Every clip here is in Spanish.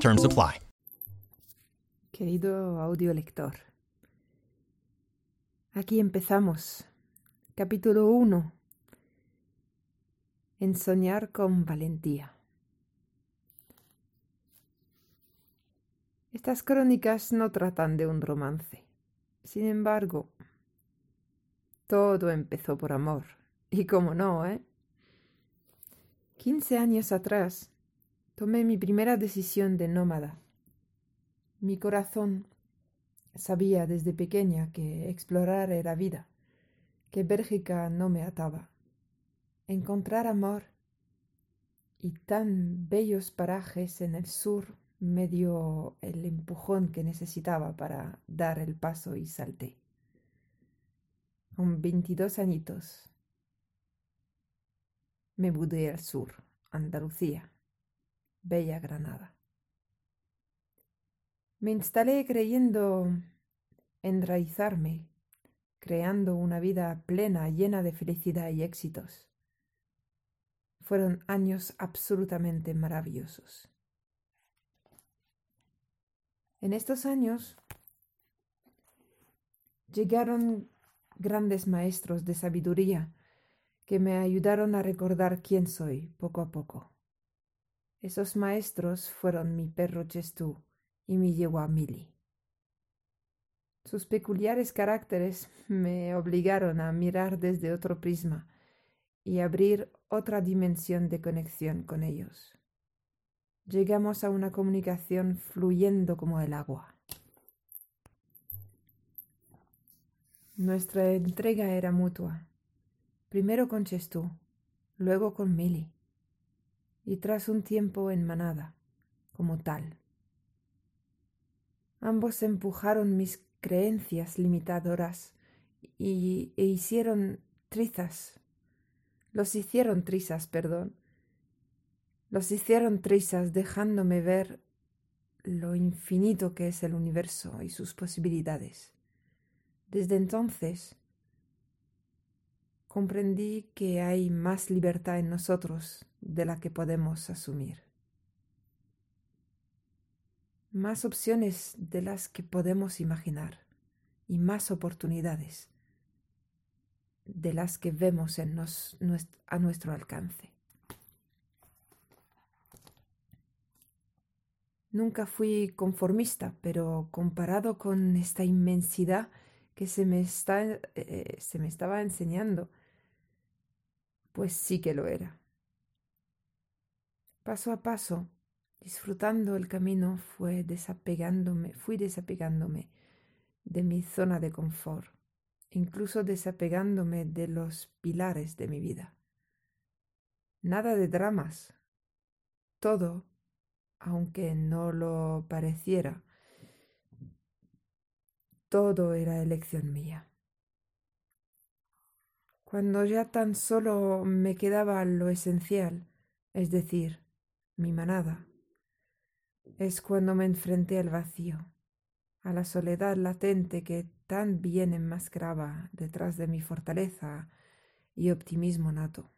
Terms apply. Querido audiolector, aquí empezamos. Capítulo 1. En soñar con valentía. Estas crónicas no tratan de un romance. Sin embargo, todo empezó por amor. Y cómo no, ¿eh? Quince años atrás tomé mi primera decisión de nómada. Mi corazón sabía desde pequeña que explorar era vida, que Bélgica no me ataba. Encontrar amor y tan bellos parajes en el sur me dio el empujón que necesitaba para dar el paso y salté. Con veintidós añitos me mudé al sur, Andalucía, bella Granada. Me instalé creyendo enraizarme, creando una vida plena, llena de felicidad y éxitos. Fueron años absolutamente maravillosos. En estos años llegaron grandes maestros de sabiduría que me ayudaron a recordar quién soy poco a poco. Esos maestros fueron mi perro Chestú y mi yegua Milly. Sus peculiares caracteres me obligaron a mirar desde otro prisma y abrir otra dimensión de conexión con ellos llegamos a una comunicación fluyendo como el agua. Nuestra entrega era mutua, primero con Chestú, luego con Milly, y tras un tiempo en manada, como tal. Ambos empujaron mis creencias limitadoras y, e hicieron trizas, los hicieron trizas, perdón, los hicieron trizas dejándome ver lo infinito que es el universo y sus posibilidades. Desde entonces comprendí que hay más libertad en nosotros de la que podemos asumir. Más opciones de las que podemos imaginar y más oportunidades de las que vemos en a nuestro alcance. Nunca fui conformista, pero comparado con esta inmensidad que se me, está, eh, se me estaba enseñando, pues sí que lo era. Paso a paso, disfrutando el camino, fue fui desapegándome de mi zona de confort, incluso desapegándome de los pilares de mi vida. Nada de dramas, todo aunque no lo pareciera. Todo era elección mía. Cuando ya tan solo me quedaba lo esencial, es decir, mi manada, es cuando me enfrenté al vacío, a la soledad latente que tan bien enmascaraba detrás de mi fortaleza y optimismo nato.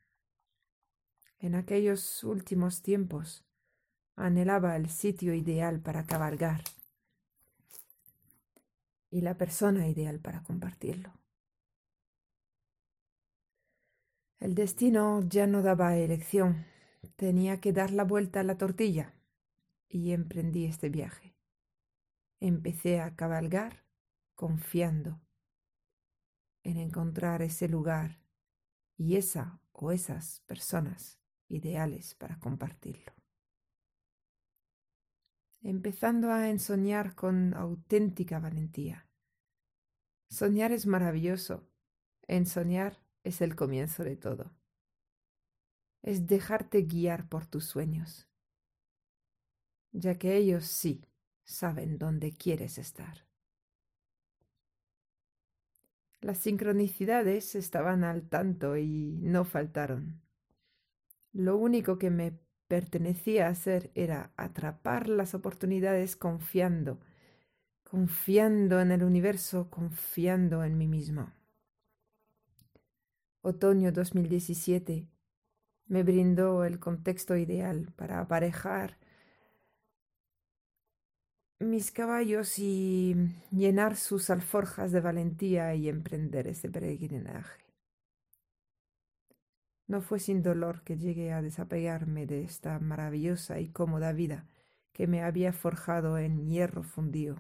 En aquellos últimos tiempos, anhelaba el sitio ideal para cabalgar y la persona ideal para compartirlo. El destino ya no daba elección, tenía que dar la vuelta a la tortilla y emprendí este viaje. Empecé a cabalgar confiando en encontrar ese lugar y esa o esas personas ideales para compartirlo empezando a ensoñar con auténtica valentía. Soñar es maravilloso. Ensoñar es el comienzo de todo. Es dejarte guiar por tus sueños, ya que ellos sí saben dónde quieres estar. Las sincronicidades estaban al tanto y no faltaron. Lo único que me pertenecía hacer era atrapar las oportunidades confiando, confiando en el universo, confiando en mí mismo. Otoño 2017 me brindó el contexto ideal para aparejar mis caballos y llenar sus alforjas de valentía y emprender ese peregrinaje. No fue sin dolor que llegué a desapegarme de esta maravillosa y cómoda vida que me había forjado en hierro fundido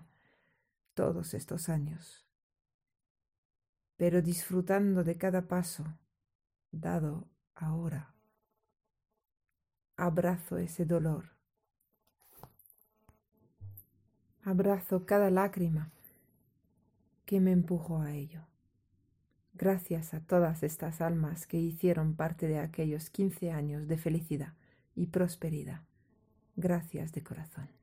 todos estos años. Pero disfrutando de cada paso dado ahora, abrazo ese dolor, abrazo cada lágrima que me empujó a ello. Gracias a todas estas almas que hicieron parte de aquellos quince años de felicidad y prosperidad. Gracias de corazón.